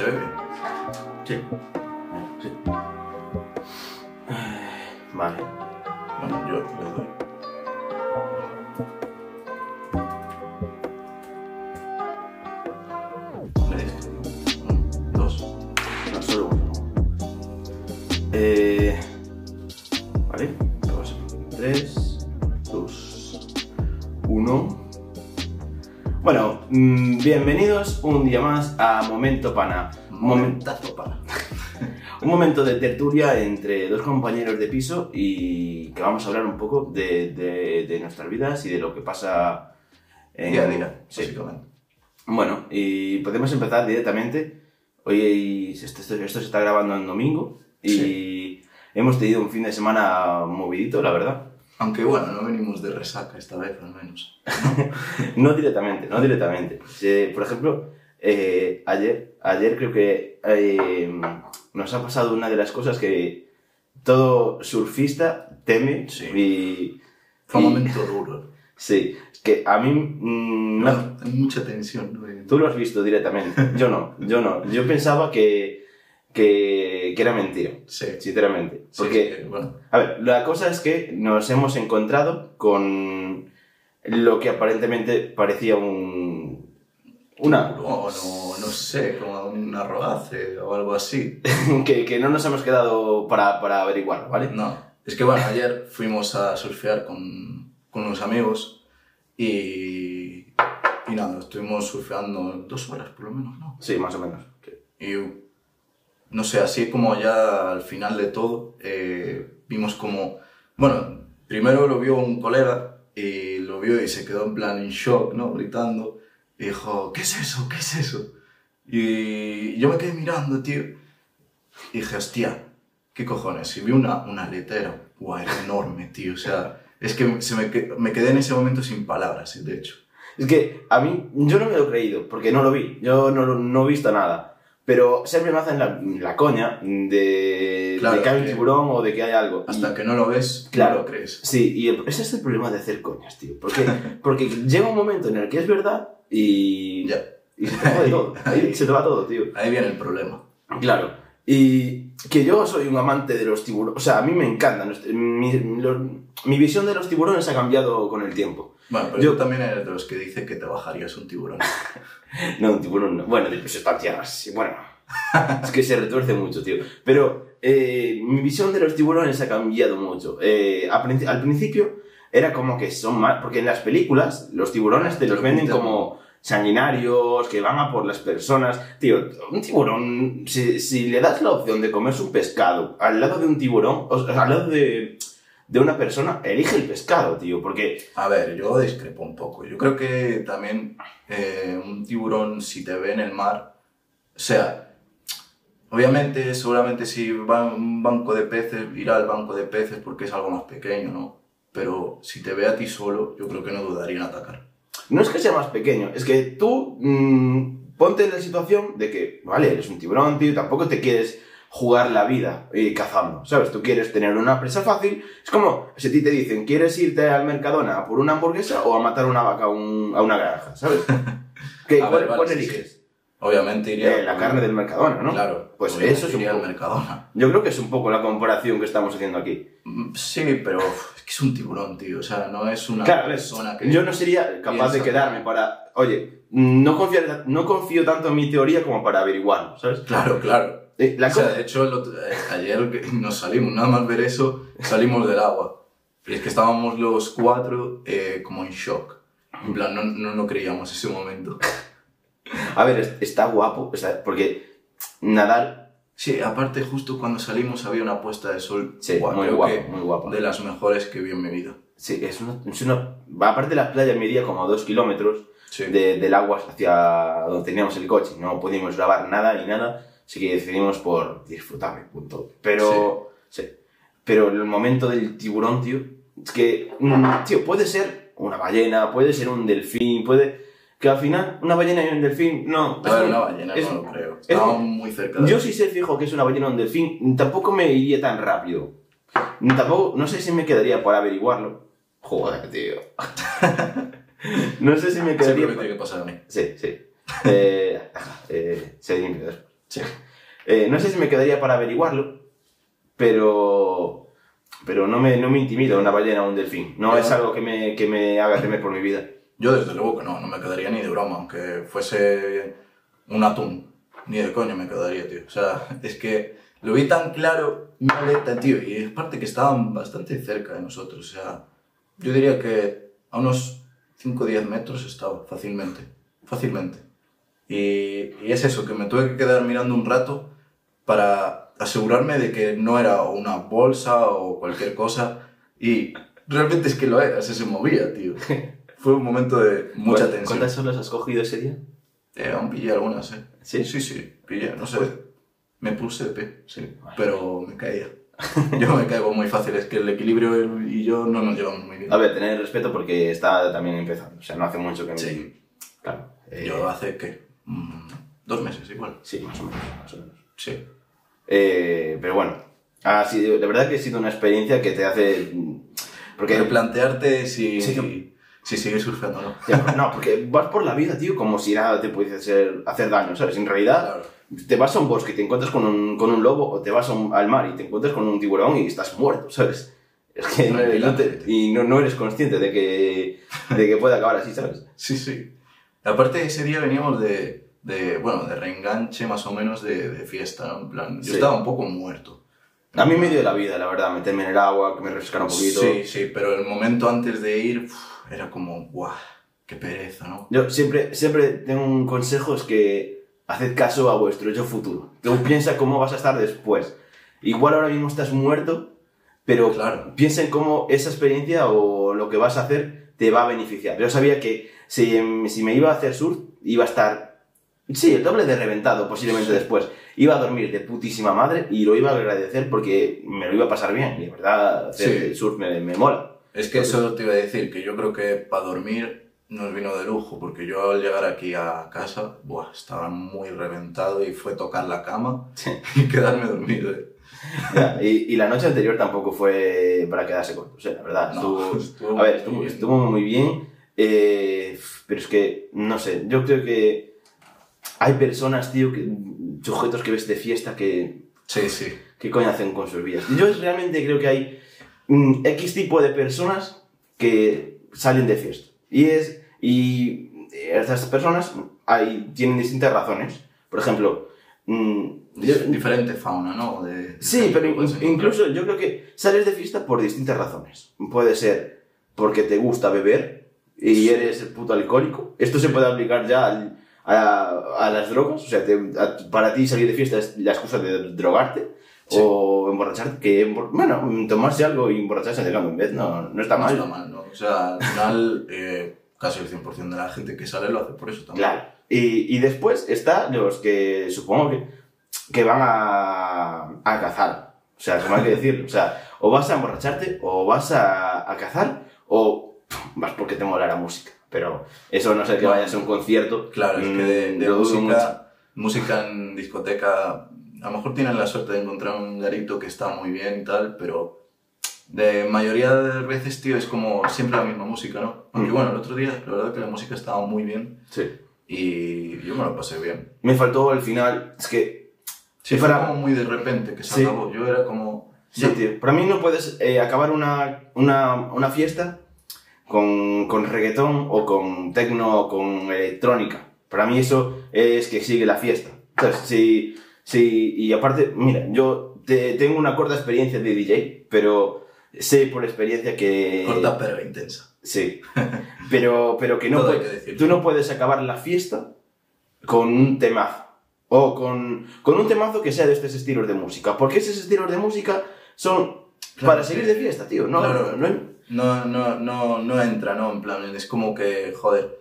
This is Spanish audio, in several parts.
¿Se ve bien? Sí. Sí. Vale. Bueno, yo le doy. Dos. No, solo uno. Eh, vale. Dos, tres, dos, uno. Bueno, mm, bienvenidos un día más a Momento Pana. Momen- Momentazo para. un momento de tertulia entre dos compañeros de piso y que vamos a hablar un poco de, de- de nuestras vidas y de lo que pasa en Día a día, Sí. Bueno, y podemos empezar directamente. Hoy esto, esto- esto se está grabando en domingo y hemos tenido un fin de semana movidito, la verdad. Aunque bueno, no venimos de resaca esta vez, al menos. No directamente, no directamente. Eh, por ejemplo, eh, ayer, ayer creo que eh, nos ha pasado una de las cosas que todo surfista teme Sí. y... Fue un momento duro. Sí, que a mí... mm, no- No, hay mucha tensión. ¿no? Tú lo has visto directamente. Yo no, yo no. Yo pensaba que, que, que era mentira, Sí. sinceramente. Porque, sí, bueno, a ver, la cosa es que nos hemos encontrado con lo que aparentemente parecía un... Una... no, no, no sé, como un arrogace o algo así. que, que no nos hemos quedado para, para averiguar, ¿vale? No, es que bueno, ayer fuimos a surfear con, con unos amigos y, y nada, estuvimos surfeando dos horas por lo menos, ¿no? Sí, más o menos. Y no sé, así como ya al final de todo, eh, vimos como, bueno, primero lo vio un colega y lo vio y se quedó en plan en shock, ¿no? Gritando y dijo, ¿qué es eso? ¿Qué es eso? Y yo me quedé mirando, tío, y dije, hostia, ¿qué cojones? Y vi una, una letera, guau, era enorme, tío, o sea, es que se me, me quedé en ese momento sin palabras, de hecho. Es que a mí, yo no me lo he creído, porque no lo vi, yo no, no he visto nada. Pero siempre me hacen la, la coña de, Claro, de que hay un que- tiburón o de que hay algo. Hasta Y- que no lo ves, Claro. no lo crees. Sí, y el- ese es el problema de hacer coñas, tío. Porque, porque llega un momento en el que es verdad y, Ya, y se te jode todo. Ahí se te va todo, tío. ahí viene el problema. Claro. Y que yo soy un amante de los tiburones. O sea, a mí me encantan. Mi, los- mi visión de los tiburones ha cambiado con el tiempo. Bueno, pero Yo- tú también eres de los que dice que te bajarías un tiburón. No, un tiburón no. Bueno, pues está tierra, sí, bueno. es que se retuerce mucho, tío. Pero eh, mi visión de los tiburones ha cambiado mucho. Eh, al principio era como que son más... Porque en las películas los tiburones te los lo venden como sanguinarios, que van a por las personas. Tío, un tiburón, si, si le das la opción de comerse un pescado al lado de un tiburón, o sea, al lado de, de una persona, elige el pescado, tío. Porque A ver, yo discrepo un poco. Yo creo que también eh, un tiburón, si te ve en el mar, o sea, obviamente, seguramente si va a un banco de peces, irá al banco de peces porque es algo más pequeño, ¿no? Pero si te ve a ti solo, yo creo que no dudaría en atacar. No es que sea más pequeño, es que tú mm, ponte en la situación de que, vale, eres un tiburón, tío, tampoco te quieres jugar la vida eh, cazando, ¿sabes? Tú quieres tener una presa fácil. Es como si a ti te dicen, ¿quieres irte al Mercadona a por una hamburguesa o a matar una vaca a, un- a una granja, ¿sabes? ¿Qué, A ¿Cuál, ver, vale, cuál sí, eliges? Obviamente iría... Eh, la carne del Mercadona, ¿no? Claro, Pues eso al poco- Mercadona. Yo creo que es un poco la comparación que estamos haciendo aquí. Mm, Sí, pero es que es un tiburón, tío. O sea, no es una Claro, persona que... yo no sería capaz de quedarme para, oye, no confío, no confío tanto en mi teoría como para averiguarlo, ¿sabes? Claro, claro. Eh, La o sea, cosa- de hecho, el otro- ayer nos salimos, nada más ver eso, salimos del agua. Y es que estábamos los cuatro eh, como en shock. En plan, no, no, no creíamos ese momento. A ver, es- está guapo, sea, porque nadar, Sí, aparte, justo cuando salimos había una puesta de sol. sí, Buah, muy guapo, muy guapo. De las mejores que vi en mi vida. Sí, es una, es una- aparte la playa medía como dos kilómetros Sí. de- del agua hacia donde teníamos el coche, no pudimos grabar nada ni nada, así que decidimos por disfrutar, punto. Pero, sí. pero el momento del tiburón, tío, es que, mm, tío, puede ser una ballena, puede ser un delfín, puede... Que al final, una ballena y un delfín, no. A es una ballena es- no lo creo. Estábamos muy cerca de Yo sí sé fijo que es una ballena o un delfín, tampoco me iría tan rápido. Tampoco, no sé si me quedaría por averiguarlo. Joder, tío. no sé si me Siempre quedaría... me tiene que pasar a mí. Sí, sí. Eh, eh, se. Sí. Eh, no sé si me quedaría para averiguarlo, pero. Pero no me, no me intimida una ballena o un delfín. No es algo que me, que me haga temer por mi vida. Yo desde luego que no, no me quedaría ni de broma, aunque fuese un atún. Ni de coño me quedaría, tío. O sea, es que lo vi tan claro, una aleta, tío, y es parte que estaban bastante cerca de nosotros. O sea, yo diría que a unos 5 o 10 metros estaba, fácilmente. Fácilmente. Y, y es eso, que me tuve que quedar mirando un rato para asegurarme de que no era una bolsa o cualquier cosa. Y realmente es que lo era, se, se movía, tío. Fue un momento de mucha ¿Cuántas- tensión. ¿Cuántas horas has cogido ese día? Eh, aún pillé algunas, ¿eh? ¿Sí? Sí, sí, pillé, no sé. Me puse de pie, sí, Vale. pero me caía. Yo me caigo muy fácil, es que el equilibrio y yo no nos llevamos muy bien. A ver, tener respeto porque está también empezando. O sea, no hace mucho que me... Sí. Claro. eh, Yo hace, ¿qué? Mm, dos meses igual. Sí, más o menos. Más o menos. Sí. Eh, pero bueno, ha sido, la verdad que ha sido una experiencia que te hace... Porque... Porque plantearte si, Sí, si, si sigues surfeando no. Ya, No, porque vas por la vida, tío, como si nada te pudiese hacer, hacer daño, ¿sabes? En realidad, Claro. te vas a un bosque y te encuentras con un, con un lobo, o te vas a un- al mar y te encuentras con un tiburón y estás muerto, ¿sabes? Es que no, eres- no te- y no, no eres consciente de que, de que puede acabar así, ¿sabes? Sí, sí. Aparte, ese día veníamos de, de bueno, de reenganche más o menos de, de fiesta, ¿no? En plan, yo Sí. estaba un poco muerto. A mí me dio la vida, la verdad, meterme en el agua, que me refrescara un poquito. Sí, sí, pero el momento antes de ir uf, era como, ¡guau! ¡Qué pereza, ¿no? Yo siempre, siempre tengo un consejo, es que haced caso a vuestro yo futuro. Tú piensa cómo vas a estar después. Igual ahora mismo estás muerto, pero Claro. piensa en cómo esa experiencia o lo que vas a hacer te va a beneficiar. Yo sabía que si, si me iba a hacer surf, iba a estar, sí, el doble de reventado posiblemente Sí. después. Iba a dormir de putísima madre y lo iba a agradecer porque me lo iba a pasar bien. Y de verdad, hacer Sí. surf me, me mola. Es que eso te iba a decir, que yo creo que para dormir nos vino de lujo, porque yo al llegar aquí a casa, buah, estaba muy reventado y fue tocar la cama y quedarme dormido. ¿eh? Y, y la noche anterior tampoco fue para quedarse corto. O sea, la verdad, No, estuvo, estuvo a ver, muy estuvo, bien. estuvo muy bien. eh, pero es que, no sé, yo creo que hay personas, tío, que, sujetos que ves de fiesta que, Sí, sí. ¿qué coño hacen con sus vidas? Yo realmente creo que hay mm, X tipo de personas que salen de fiesta. Y es, y estas personas hay, tienen distintas razones. Por ejemplo, mm, diferente fauna, ¿no? De, Sí, pero in- encontrar. incluso yo creo que sales de fiesta por distintas razones. Puede ser porque te gusta beber y eres el puto alcohólico. Esto se puede aplicar ya al- a, a las drogas. O sea, te- a- para ti salir de fiesta es la excusa de drogarte Sí. o emborracharte. Que, bueno, tomarse algo y emborracharse de en vez no, no está No mal. está mal, ¿no? O sea, al final, eh, casi el 100% de la gente que sale lo hace por eso también. Claro. Y, y después está los que supongo que, que van a, a cazar. O sea, como hay que decirlo. O sea, o vas a emborracharte, o vas a, a cazar, o vas porque te mola la música. Pero eso no sé que No. vayas a un concierto. Claro, es que de, mm, de mucho. música, música en discoteca, a lo mejor tienen la suerte de encontrar un garito que está muy bien y tal, pero de mayoría de veces, tío, es como siempre la misma música, ¿no? Aunque Mm. bueno, el otro día, la verdad que la música estaba muy bien Sí. y yo me lo pasé bien. Me faltó el final. Es que. Sí, Si fue fuera- como muy de repente que se Sí. acabó. Yo era como... Sí, tío. Para mí no puedes eh, acabar una, una, una fiesta con, con reggaetón o con tecno o con electrónica. Para mí eso es que sigue la fiesta. Entonces, si, si, y aparte, mira, yo te- tengo una corta experiencia de DJ, pero sé por experiencia que... Corta pero intensa. Sí. Pero, pero que no Todo hay puede- que tú no puedes acabar la fiesta con un temazo. O con, con un temazo que sea de estos estilos de música. Porque esos estilos de música son Claro, para seguir sí. de fiesta, tío. No, Claro. no, no- No, no, no, entra, ¿no? En plan, es como que, joder,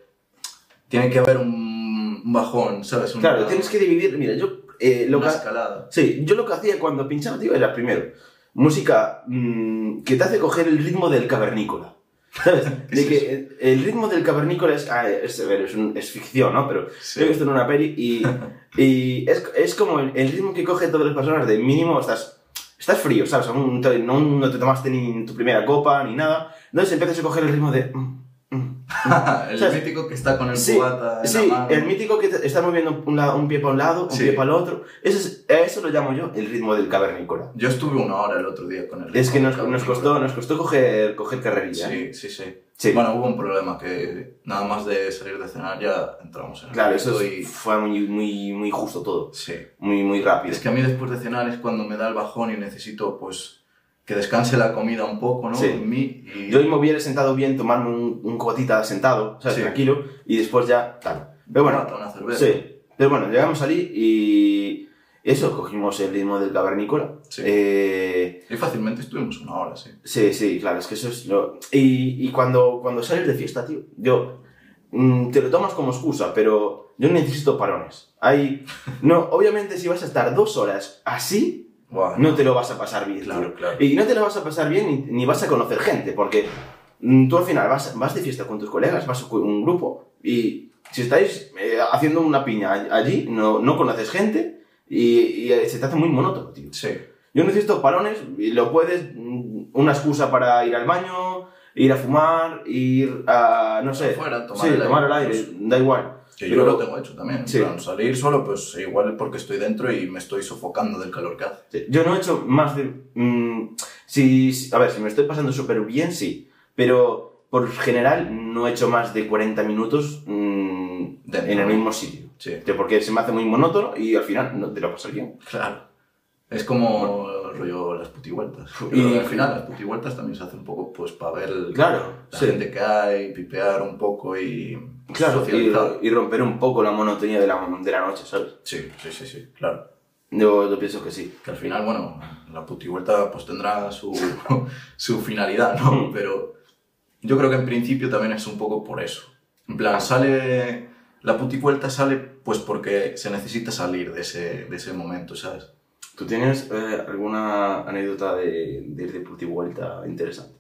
tiene que haber un, un bajón, ¿sabes? Un- Claro, tienes que dividir. Mira, yo eh, lo una que, escalada. sí, yo lo que hacía cuando pinchaba, tío, era primero música mm, que te hace coger el ritmo del cavernícola. ¿Sabes? ¿Qué De que el, ritmo del cavernícola es, ah, es, es, un- es ficción, ¿no? Pero Sí. he visto en una peli y, y es, es como el, el ritmo que coge todas las personas de mínimo estás, estás frío, ¿sabes? Aún no, no te tomaste ni tu primera copa ni nada. Entonces empiezas a coger el ritmo de... mm, el ¿Sabes? mítico que está con el Sí, cubata en sí, la mano. el mítico que está moviendo un, lado- un pie para un lado, un Sí. pie para el otro. Ese es- eso lo llamo yo el ritmo del cavernícola. Yo estuve una hora el otro día con el Es que nos, nos costó, nos costó coger, coger carrerilla. ¿eh? Sí, sí, sí, Sí. Bueno, hubo un problema que nada más de salir de cenar ya entramos en el Claro, eso es- fue muy, muy, muy justo todo. Sí. Muy, muy rápido. Es que a mí después de cenar es cuando me da el bajón y necesito, pues, que descanse la comida un poco, ¿no? Sí. En mí y... Yo me hubiera sentado bien, tomarme un, un cotita sentado, ¿sabes? Sí. Tranquilo, y después ya tal. Pero bueno, Una- una cerveza. sí. Pero bueno, llegamos allí y eso, cogimos el ritmo del cavernícola. Sí. Eh, Y fácilmente estuvimos una hora, sí. sí, sí, claro, es que eso es lo... Y, y cuando, cuando sales de fiesta, tío, yo... mm, te lo tomas como excusa, pero yo necesito parones. Hay... No, obviamente si vas a estar dos horas así, No te lo vas a pasar bien. Claro. Y no te lo vas a pasar bien ni, ni vas a conocer gente, porque mm, tú al final vas, vas de fiesta con tus colegas, vas con un grupo y si estáis eh, haciendo una piña all- allí, no, no conoces gente y, y, eh, se te hace muy monótono, tío. Sí. Yo necesito parones y lo puedes, mm, una excusa para ir al baño, ir a fumar, ir a, no sé, Afuera, tomar sí, el tomar el aire, da igual. Que Pero- yo lo tengo hecho también. Sí. plan, salir solo, pues igual porque estoy dentro y me estoy sofocando del calor que hace. Sí, Yo no he hecho más de... mm, si, a ver, si me estoy pasando súper bien, sí. Pero por general no he hecho más de 40 minutos mm, Dentro, en el mismo sitio. Sí. Que Porque se me hace muy monótono y al final no te lo pasas bien. Claro. Es como rollo las putivueltas. Y- al final las putivueltas también se hacen un poco pues para ver el- Claro, la sí. gente que hay, pipear un poco y Claro, y, y romper un poco la monotonía de la, de la noche, ¿sabes? Sí, sí, sí, sí, claro. Yo, yo pienso que sí. Que al final, bueno, la putivuelta pues tendrá su, su finalidad, ¿no? Mm. Pero yo creo que en principio también es un poco por eso. En plan, sale... La putivuelta sale pues porque se necesita salir de ese, de ese momento, ¿sabes? ¿Tú tienes eh, alguna anécdota de, de ir de puti vuelta interesante?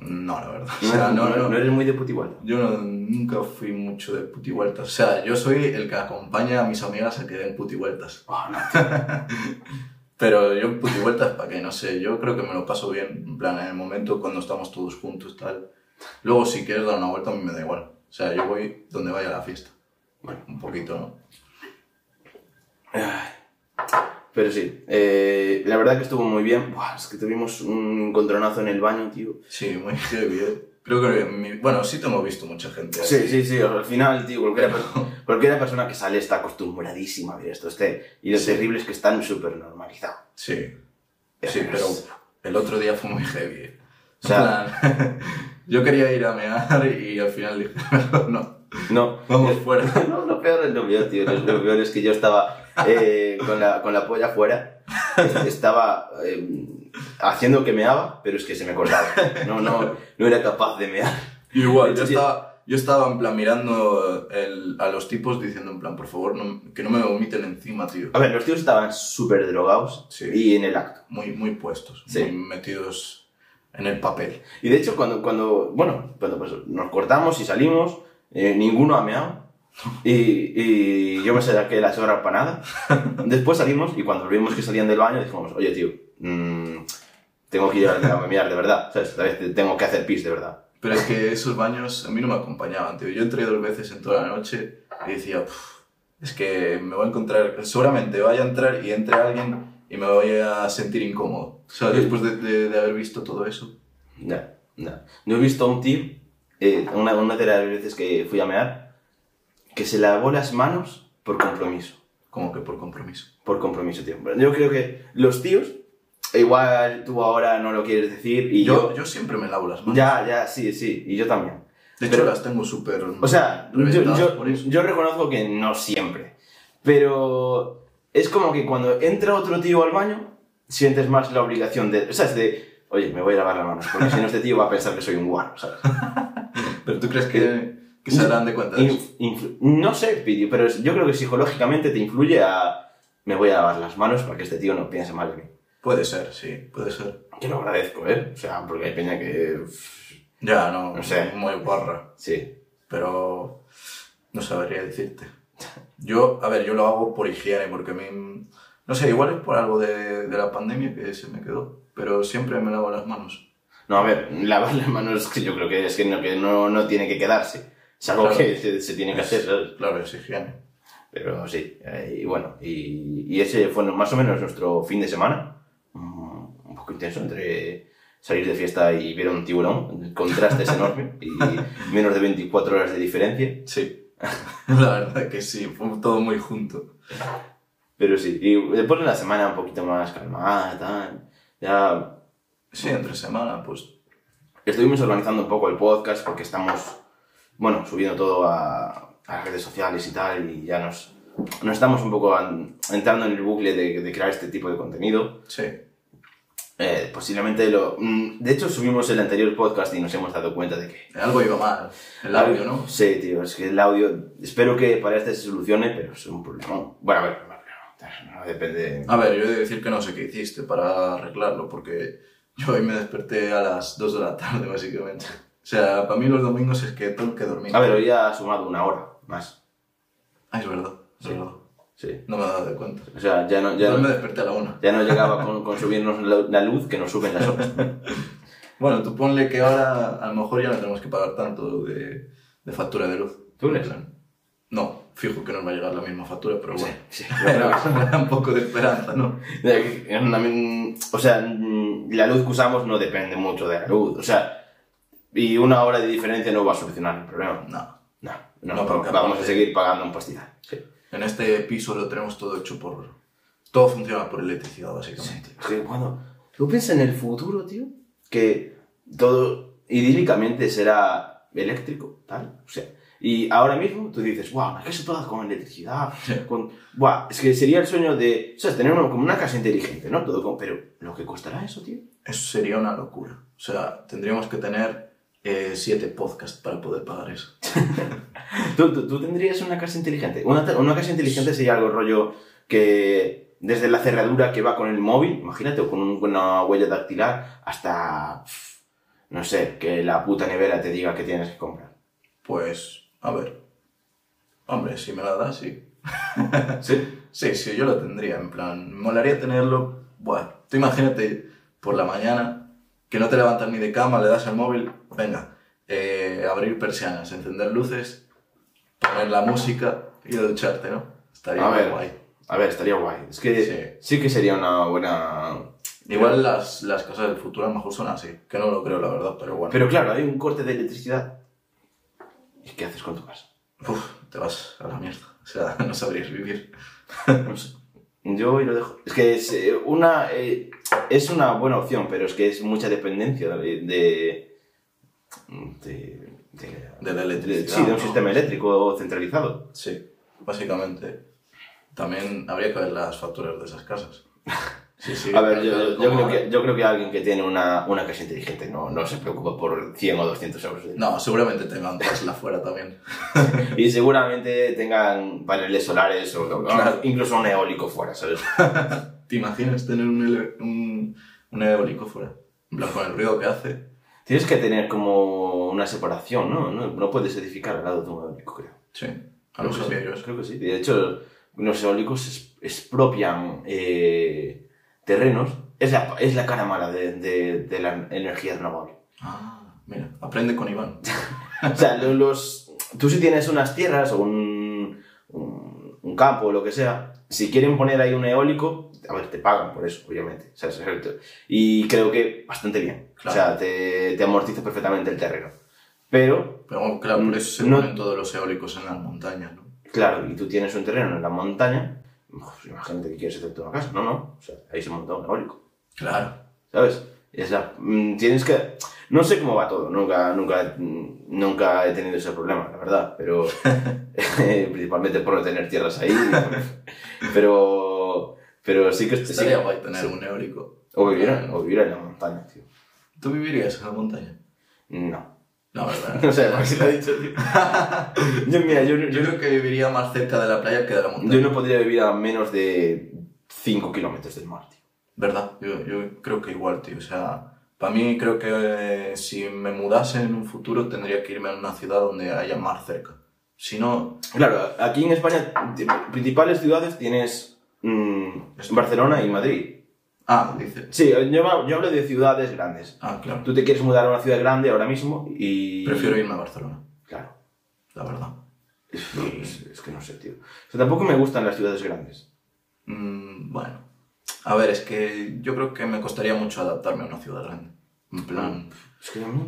No, la verdad. O No, sea, no, no, no, eres muy de puti vuelta. Yo no- nunca fui mucho de putivueltas. O sea, yo soy el que acompaña a mis amigas a que den putivueltas. Ah, no. Pero yo putivueltas, ¿para qué? No sé, yo creo que me lo paso bien. En plan, en el momento cuando estamos todos juntos, tal. Luego, si quieres dar una vuelta, a mí me da igual. O sea, yo voy donde vaya la fiesta. Bueno, un poquito, ¿no? Pero sí, eh, la verdad que estuvo muy bien. Buah, es que tuvimos un encontronazo en el baño, tío. Sí, muy heavy, ¿eh? Creo que, mi- bueno, sí tengo visto mucha gente. Sí, así. sí, sí, al final, tío, cualquier, cualquier persona que sale está acostumbradísima a ver esto. Este, y lo Sí. terrible es que están súper normalizados. Sí, sí, pero el otro día fue muy heavy. ¿eh? O sea- plan, yo quería ir a mear y al final dije, no, No, vamos fuera. No, lo peor es lo peor, tío. Lo, peor es que yo estaba eh, con, la, con la polla afuera. Estaba eh, haciendo que meaba, pero es que se me cortaba. No, no, no era capaz de mear. Igual, yo estaba, yo estaba en plan mirando el- a los tipos diciendo en plan, por favor, no- que no me vomiten encima, tío. A ver, los tíos estaban súper drogados Sí. y en el acto. Muy, muy puestos, Sí. muy metidos en el papel. Y de hecho, cuando, cuando bueno, cuando pues, nos cortamos y salimos, eh, ninguno ha meado. Y, y yo me saqué la chorra para nada. Después salimos y cuando vimos que salían del baño dijimos, oye tío, mm, tengo que ir a a mear de verdad. ¿sabes? Esta vez tengo que hacer pis de verdad. Pero es que esos baños a mí no me acompañaban, tío. Yo entré dos veces en toda la noche y decía, "Puf, es que me voy a encontrar, seguramente vaya a entrar y entre alguien y me voy a sentir incómodo. O sea, después de, de- de haber visto todo eso. No, no. Yo he visto a un tío, eh, una, una de las veces que fui a mear, que se lavó las manos por compromiso. Como que por compromiso. Por compromiso, tío. Yo creo que los tíos, igual tú ahora no lo quieres decir y yo, yo... yo siempre me lavo las manos. Ya, ya, sí, sí, y yo también. De hecho, Pero- las tengo súper. O sea, yo, yo, yo reconozco que no siempre. Pero es como que cuando entra otro tío al baño, sientes más la obligación de... O sea, es de, oye, me voy a lavar las manos, porque si no este tío va a pensar que soy un guano, ¿sabes? Pero tú crees que, que se darán de cuenta de eso. No sé, pero yo creo que psicológicamente te influye a... Me voy a lavar las manos para que este tío no piense mal de mí. Puede ser, sí, puede ser. Que lo agradezco, ¿eh? O sea, porque hay peña que... Ya, no, No sé. muy guarra. Sí. pero no sabría decirte. Yo, a ver, yo lo hago por higiene, porque a mí, no sé, igual es por algo de, de la pandemia que se me quedó, pero siempre me lavo las manos. No, a ver, lavar las manos que yo creo que es que no, que no, no tiene que quedarse. Es algo Claro. que se, se tiene que hacer, ¿sabes? Claro, es higiene. Pero sí, eh, y bueno, y, y ese fue más o menos nuestro fin de semana. Mm, Un poco intenso entre salir de fiesta y ver un tiburón. El contraste es enorme. Y menos de 24 horas de diferencia. Sí. La verdad que sí, fue todo muy junto. Pero sí, y después de la semana un poquito más calmada, tal. Ya Sí, entre semana, pues estuvimos organizando un poco el podcast porque estamos, bueno, subiendo todo a, a las redes sociales y tal, y ya nos, nos estamos un poco an- entrando en el bucle de, de crear este tipo de contenido. sí. Eh, posiblemente lo... mm, De hecho, subimos el anterior podcast y nos hemos dado cuenta de que... Algo iba mal. El audio, ¿no? Sí, tío, es que el audio... Espero que para este se solucione, pero es un problema. Bueno, a ver, no, no depende... A ver, yo he de decir que no sé qué hiciste para arreglarlo, porque yo hoy me desperté a las 2 de la tarde, básicamente. O sea, para mí los domingos es que tengo que dormir. A ver, hoy ha sumado una hora más. Ah, es verdad, es Sí. verdad. Sí. No me he dado cuenta. O sea, ya no, ya Yo me no, desperté a la 1. ya no llegaba con, con subirnos la, la luz que nos suben las horas. Bueno, tú ponle que ahora a lo mejor ya no tenemos que pagar tanto de, de factura de luz. ¿Tú plan, No, fijo que nos va a llegar la misma factura, pero bueno. Sí, Pero me da un poco de esperanza, ¿no? Una- O sea, mm, la luz que usamos no depende mucho de la luz. O sea, y una hora de diferencia no va a solucionar el problema. No. No, no, No, porque vamos a seguir pagando un pastizal. Sí. En este piso lo tenemos todo hecho por... Todo funciona por electricidad, básicamente. Que cuando tú piensas en el futuro, tío, que todo idílicamente será eléctrico, tal. O sea, y ahora mismo tú dices, wow, una casa toda con electricidad, con... Buah, es que sería el sueño de, o sea, tener uno- como una casa inteligente, ¿no? Todo con... Pero, ¿lo que costará eso, tío? Eso sería una locura. O sea, tendríamos que tener eh, siete podcasts para poder pagar eso. ¿Tú, tú, tú tendrías una casa inteligente? Una, una casa inteligente sería algo rollo que desde la cerradura que va con el móvil, imagínate, o con un- una huella dactilar, hasta, no sé, que la puta nevera te diga que tienes que comprar. Pues, a ver. Hombre, si me la das, sí. ¿Sí? Sí, sí, yo lo tendría. En plan, me molaría tenerlo. Bueno, tú imagínate por la mañana que no te levantas ni de cama, le das al móvil, venga, eh, abrir persianas, encender luces, poner la música y ducharte, ¿no? Estaría A muy ver. guay. A ver, estaría guay. Es que sí, Sí. que sería una buena... Igual las, las casas del futuro a lo mejor son así, que no lo creo, la verdad, pero bueno. Pero claro, hay un corte de electricidad. ¿Y qué haces con tu casa? Uf, te vas a la mierda. O sea, no sabrías vivir. No sé. Yo hoy lo dejo. Es que es eh, una, eh, es una buena opción, pero es que es mucha dependencia de. de, de- la electricidad. sí, de un ¿no? sistema eléctrico centralizado. Sí, básicamente. También habría que ver las facturas de esas casas. Sí, sí. A ver, yo, yo creo que, yo creo que alguien que tiene una, una casa inteligente no, no se preocupa por 100 o 200 euros. de- No, seguramente tengan Tesla fuera también. Y seguramente tengan paneles solares o, o Claro. incluso un eólico fuera, ¿sabes? ¿Te imaginas tener un, un, un eólico fuera? En plan, con el ruido que hace. Tienes que tener como una separación, ¿no? No, no puedes edificar al lado de un eólico, creo. Sí, a lo Creo que sabía sí. Creo que sí. De hecho, los eólicos es- expropian eh, terrenos. Es la, es la cara mala de, de- de la energía renovable. Ah, mira, aprende con Iván. O sea, lo- los, tú si tienes unas tierras o un, un, un campo o lo que sea, si quieren poner ahí un eólico, a ver, te pagan por eso, obviamente. O sea, es- y creo que bastante bien. Claro. O sea, te, te amortiza perfectamente el terreno. Pero Pero claro, por eso se No- ponen todos los eólicos en las montañas, ¿no? Claro, y tú tienes un terreno en la montaña, imagínate que quieres hacerte una casa. No, no, o sea, ahí se monta un eólico, Claro. ¿sabes? Es la- mm, tienes que... No sé cómo va todo, nunca, nunca, nunca he tenido ese problema, la verdad, pero principalmente por no tener tierras ahí, pero, pero sí que... sí Estaría que- guay tener sí. un eólico. O vivir, en- o vivir en la montaña, tío. ¿Tú vivirías en la montaña? No. La verdad. No sé, ¿por qué lo he dicho, tío? yo, mira, yo, Yo yo, creo que viviría más cerca de la playa que de la montaña. yo no podría vivir a menos de 5 kilómetros del mar, tío. ¿Verdad? Yo, yo creo que igual, tío. O sea, para mí creo que eh, si me mudase en un futuro tendría que irme a una ciudad donde haya mar cerca. Si no, Claro, aquí en España, principales ciudades tienes mm, Esto. Barcelona y Madrid. Ah, dice. Sí, yo, yo hablo de ciudades grandes. Ah, claro. Tú te quieres mudar a una ciudad grande ahora mismo y... Prefiero irme a Barcelona, Claro. la verdad. Es, es que no sé, tío. O sea, tampoco me gustan las ciudades grandes. Mm, bueno. A ver, es que yo creo que me costaría mucho adaptarme a una ciudad grande. En plan. Es que a mí...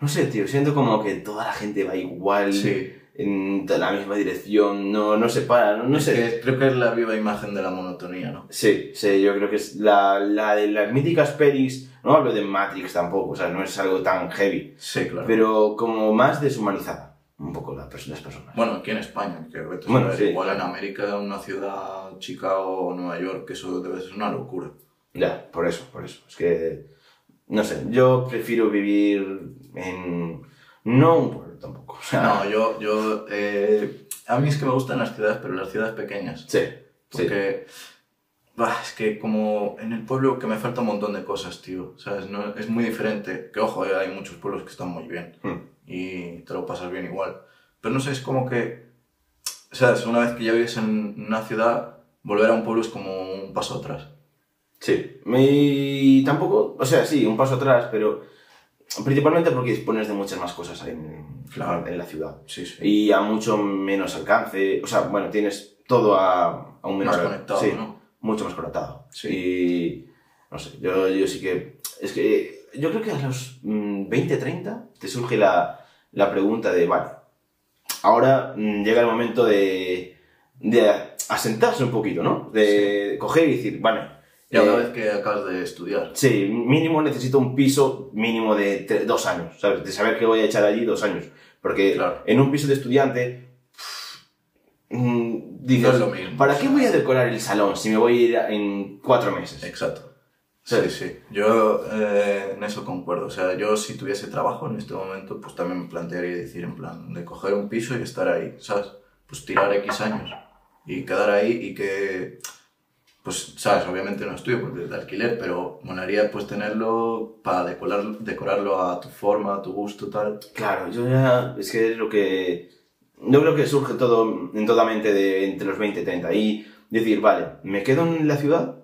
No sé, tío. Siento como que toda la gente va igual. Sí. En la misma dirección. No, no se para. No, no sé. que creo que es la viva imagen de la monotonía, ¿no? Sí, sí, yo creo que es la, la de las míticas pelis. No hablo de Matrix tampoco. O sea, no es algo tan heavy. Sí, claro. Pero como más deshumanizada. Un poco la las personas. Bueno, aquí en España, que Bueno, sí. igual en América, una ciudad, Chicago o Nueva York, eso debe ser una locura. Ya, por eso, por eso. Es que, no sé, yo prefiero vivir en... No un pueblo tampoco. O sea, No, yo, yo, eh, a mí es que me gustan las ciudades, pero las ciudades pequeñas. Sí, sí. Porque, bah, es que como en el pueblo que me falta un montón de cosas, tío, ¿sabes? No, es muy diferente. Que ojo, eh, hay muchos pueblos que están muy bien Hmm. y te lo pasas bien igual. Pero no sé, es como que, ¿sabes? Una vez que ya vives en una ciudad, volver a un pueblo es como un paso atrás. Sí. Y tampoco, o sea, sí, un paso atrás, pero principalmente porque dispones de muchas más cosas en, Claro. en la ciudad. Sí, sí. Y a mucho menos alcance. O sea, bueno, tienes todo a, a un menor Más conectado, sí, ¿no? mucho más conectado. Sí. Y no sé, yo, yo sí que. Es que yo creo que a los mm, 20, 30 te surge la, la pregunta de, vale, ahora mm, llega el momento de, de asentarse un poquito, ¿no? De coger y decir, vale. Ya una eh, vez que acabas de estudiar. Sí, mínimo necesito un piso mínimo de tre- dos años, ¿sabes? De saber que voy a echar allí dos años. Porque Claro. en un piso de estudiante, mm, dices, No lo mismo, ¿para qué voy a decorar el salón si me voy a ir en cuatro meses? Exacto. Sí. Sí, sí. Yo eh, en eso concuerdo. O sea, yo si tuviese trabajo en este momento, pues también me plantearía decir en plan de coger un piso y estar ahí, ¿sabes? Pues tirar X años y quedar ahí y que, pues, ¿sabes? Obviamente no estudio porque es de alquiler, pero molaría pues tenerlo para decorar, decorarlo a tu forma, a tu gusto, tal. Claro, yo ya, es que es lo que, yo creo que surge todo en toda mente de entre los 20 y 30 y decir, vale, ¿me quedo en la ciudad?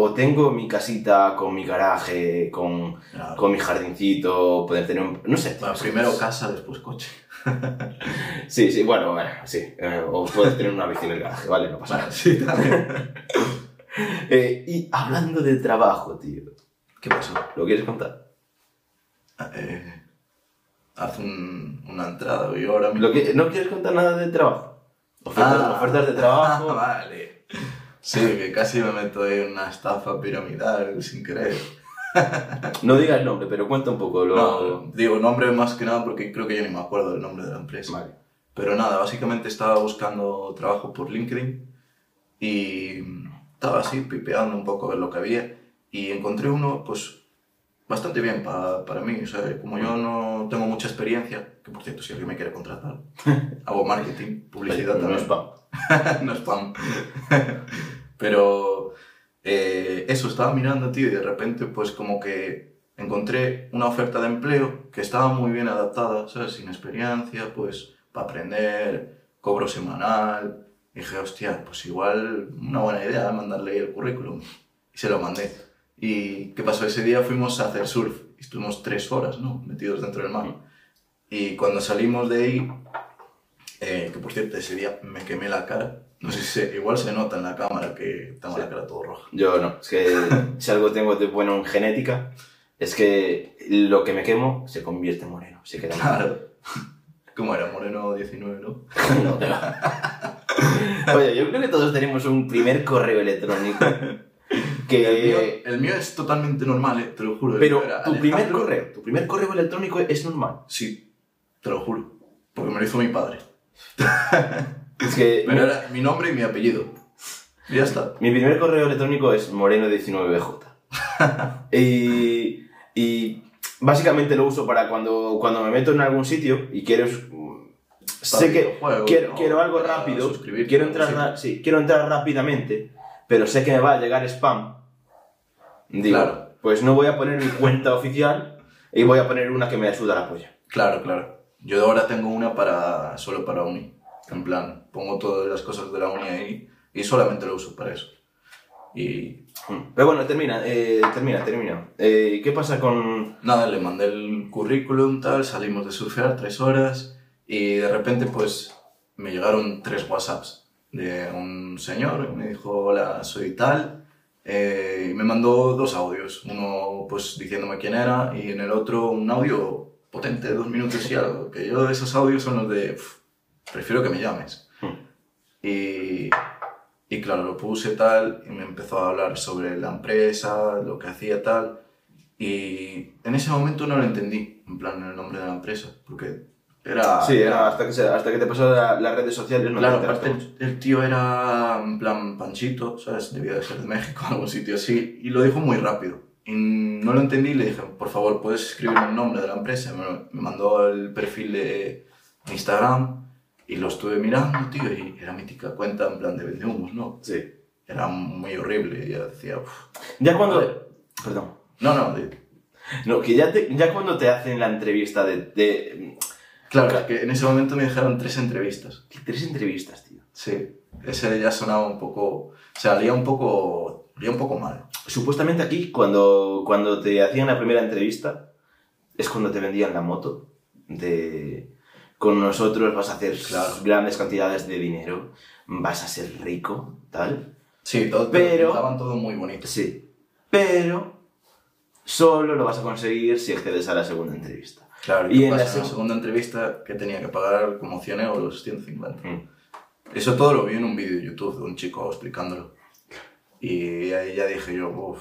O tengo mi casita con mi garaje, con, Claro. con mi jardincito, poder tener un... No sé. Bueno, primero casa, después coche. Sí, sí, bueno, bueno, sí. eh, o puedes tener una bici en el garaje, vale, no pasa nada. Sí. Eh, y hablando de trabajo, tío, ¿Qué pasó? ¿lo quieres contar? Eh, haz un- una entrada y ahora mismo... ¿Lo que, ¿No quieres contar nada de trabajo? Ofertas, Ah. ofertas de trabajo. Ah, vale. Sí, que casi me meto en una estafa piramidal sin querer. No digas el nombre, pero cuenta un poco lo... No, digo nombre más que nada porque creo que yo ni me acuerdo del nombre de la empresa. Vale. Pero nada, básicamente estaba buscando trabajo por LinkedIn y estaba así pipeando un poco lo que había y encontré uno pues bastante bien pa- para mí. O sea, como yo no tengo mucha experiencia, que por cierto si alguien me quiere contratar, hago marketing, publicidad No también. es spam. no spam. Pero eh, eso, estaba mirando, tío, y de repente, pues como que encontré una oferta de empleo que estaba muy bien adaptada, ¿sabes? Sin experiencia, pues para aprender, cobro semanal. Y dije, hostia, pues igual una buena idea mandarle el currículum. Y se lo mandé. ¿Y qué pasó? Ese día fuimos a hacer surf. Y estuvimos tres horas, ¿no? Metidos dentro del mar. Y cuando salimos de ahí, eh, que por cierto, ese día me quemé la cara. No sé si se- igual se nota en la cámara que tengo Sí. la cara todo roja. Yo no. Es que si algo tengo de bueno en genética, es que lo que me quemo se convierte en moreno. Se queda Claro. ¿Cómo era? Moreno 19, ¿no? No, va. Oye, yo creo que todos tenemos un primer correo electrónico que... El mío, el mío es totalmente normal, eh, te lo juro. Pero era tu primer correo, tu primer correo electrónico es normal. Sí, te lo juro. Porque me lo hizo mi padre. Es que Pero mi, era mi nombre y mi apellido. Y ya está. mi primer correo electrónico es moreno19bj. y, y básicamente lo uso para cuando, cuando me meto en algún sitio y quiero... Sé que quiero, ¿no? quiero algo rápido, quiero entrar, ra- sí, quiero entrar rápidamente, pero sé que me va a llegar spam. Digo, Claro. pues no voy a poner mi cuenta oficial y voy a poner una que me ayuda a la polla. Claro, claro. Yo ahora tengo una para solo para uni. En plan, pongo todas las cosas de la uni ahí y solamente lo uso para eso. Y Pero bueno, termina, eh, termina, termina. Eh, ¿Qué pasa con...? nada, le mandé el currículum, tal, salimos de surfear tres horas y de repente pues me llegaron tres WhatsApps de un señor, me dijo, hola, soy tal, eh, y me mandó dos audios, uno pues diciéndome quién era y en el otro un audio potente de dos minutos y algo, que yo esos audios son los de, "Pf, prefiero que me llames. Y, y claro, lo puse tal y me empezó a hablar sobre la empresa, lo que hacía tal. Y en ese momento no lo entendí, en plan, el nombre de la empresa, porque era... Sí, era hasta que, se- hasta que te pasó la- las redes sociales no Claro, aparte el, el tío era en plan Panchito, ¿sabes? Debía de ser de México, algún sitio así, y lo dijo muy rápido. Y no lo entendí y le dije, por favor, ¿puedes escribir el nombre de la empresa? Me, me mandó el perfil de Instagram y lo estuve mirando, tío, y era mítica cuenta en plan de vendehumos, ¿no? Sí. Era muy horrible, y yo decía, "Uf". Ya cuando... Perdón. no, no, de- No, que ya, te- ya cuando te hacen la entrevista de... de claro, que en ese momento me dejaron tres entrevistas. tres entrevistas, tío. Sí, ese ya sonaba un poco, o sea, olía un poco, olía un poco mal. Supuestamente aquí, cuando, cuando te hacían la primera entrevista, es cuando te vendían la moto de... Con nosotros vas a hacer Claro. grandes cantidades de dinero, vas a ser rico, tal. Sí, todo, Pero- estaban todo muy bonito. Sí. Pero solo lo vas a conseguir si accedes a la segunda entrevista. Claro, Y y en la la seg- segunda entrevista que tenía que pagar como 100 euros, 150. Mm. Eso todo lo vi en un vídeo de YouTube de un chico explicándolo. Y ahí ya dije yo, uff.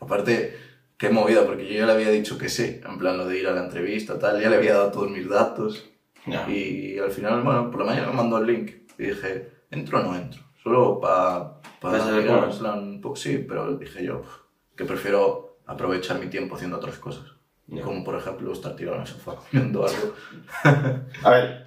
Aparte, qué movida, porque yo ya le había dicho que sí, en plan lo de ir a la entrevista, tal, ya le había dado todos mis datos. Ya. Y al final, bueno, por la mañana me mandó el link y dije, ¿entro o no entro? Solo para pa plan, poco sí, pero dije yo que prefiero aprovechar mi tiempo haciendo otras cosas. Ya. Como por ejemplo estar tirado en el sofá comiendo algo. A ver,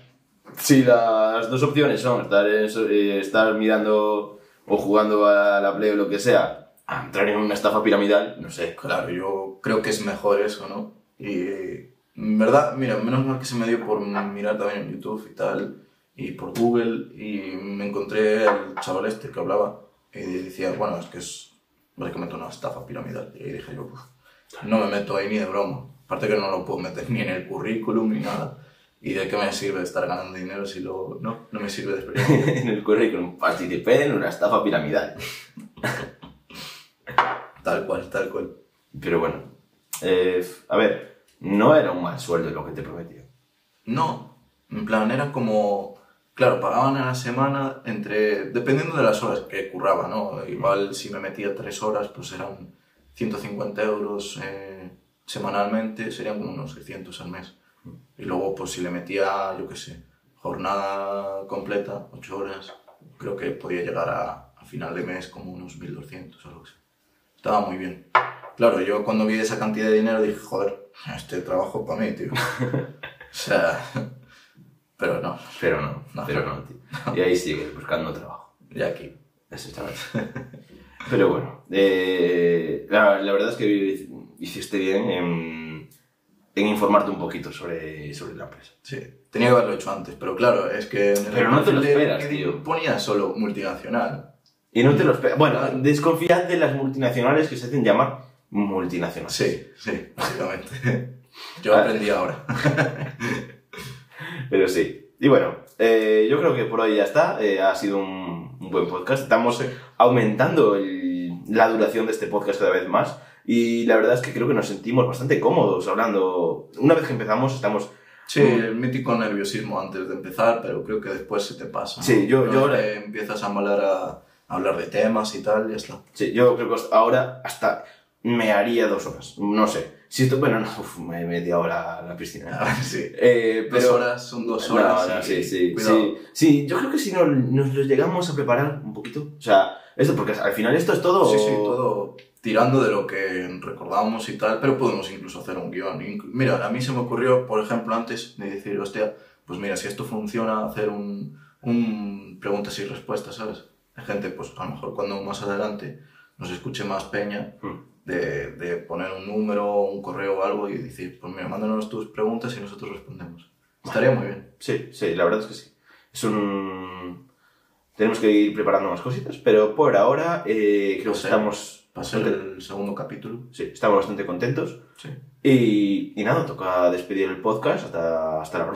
si las dos opciones son estar, eh, estar mirando o jugando a la Play o lo que sea, a entrar en una estafa piramidal, no sé. Claro, yo creo que es mejor eso, ¿no? Y verdad, mira, menos mal que se me dio por mirar también en YouTube y tal, y por Google, y me encontré al chaval este que hablaba, y decía, bueno, es que es básicamente una estafa piramidal. Y ahí dije yo, "Uf, no me meto ahí ni de broma. Aparte que no lo puedo meter ni en el currículum ni nada. ¿Y de qué me sirve estar ganando dinero si luego no? No me sirve de experiencia. en el currículum, participé en una estafa piramidal. tal cual, tal cual. Pero bueno, eh, a ver, no era un mal sueldo lo que te prometía. No, en plan, era como, claro, pagaban a la semana entre, dependiendo de las horas que curraba, ¿no? Igual si me metía tres horas, pues eran 150 euros eh, semanalmente, serían como unos 600 al mes. Y luego, pues si le metía, yo qué sé, jornada completa, ocho horas, creo que podía llegar a, a final de mes como unos 1200 o algo así. Estaba muy bien. Claro, yo cuando vi esa cantidad de dinero dije, joder, este trabajo para mí, tío. O sea, pero no, Pero no, No. pero no, tío. Y ahí sigue buscando trabajo. ya aquí. Exactamente. Pero bueno, eh, la, la verdad es que hiciste bien en, en informarte un poquito sobre, sobre la empresa. Sí, tenía que haberlo hecho antes, pero claro, es que Pero no te lo esperas, tío. ponía solo multinacional. Y no te lo esperas. Bueno, desconfiad de las multinacionales que se hacen llamar multinacionales. Sí, sí, básicamente. Yo aprendí ahora. Pero sí. Y bueno, eh, yo creo que por hoy ya está. Eh, ha sido un, un buen podcast. Estamos aumentando el- la duración de este podcast cada vez más. Y la verdad es que creo que nos sentimos bastante cómodos hablando. Una vez que empezamos, estamos. Sí, el mítico nerviosismo antes de empezar, pero creo que después se te pasa. ¿no? Sí, yo- Una yo ahora- empiezas a hablar a, a hablar de temas y tal, ya está. Sí, yo creo que ahora hasta me haría dos horas. No sé. Si esto, bueno, no, uf, me media hora a la piscina. Ah, sí. Eh, Dos pero, horas son dos horas. no, sí, sí, sí. Sí, yo creo que si no, nos lo llegamos a preparar un poquito. O sea, esto, porque al final esto es todo. Sí, sí, todo tirando de lo que recordábamos y tal, pero podemos incluso hacer un guion. Mira, a mí se me ocurrió, por ejemplo, antes de decir, hostia, pues mira, si esto funciona, hacer un, un preguntas y respuestas, ¿sabes? Hay gente, pues a lo mejor cuando más adelante nos escuche más peña, Hmm. De, de poner un número, un correo o algo y decir, pues mira, mándanos tus preguntas y nosotros respondemos. Estaría muy bien. Sí, sí, la verdad es que sí. Es un. Tenemos que ir preparando más cositas, pero por ahora eh, creo que estamos, Va a ser el segundo capítulo. sí, estamos bastante contentos. Sí. Y, y nada, toca despedir el podcast hasta, hasta la próxima.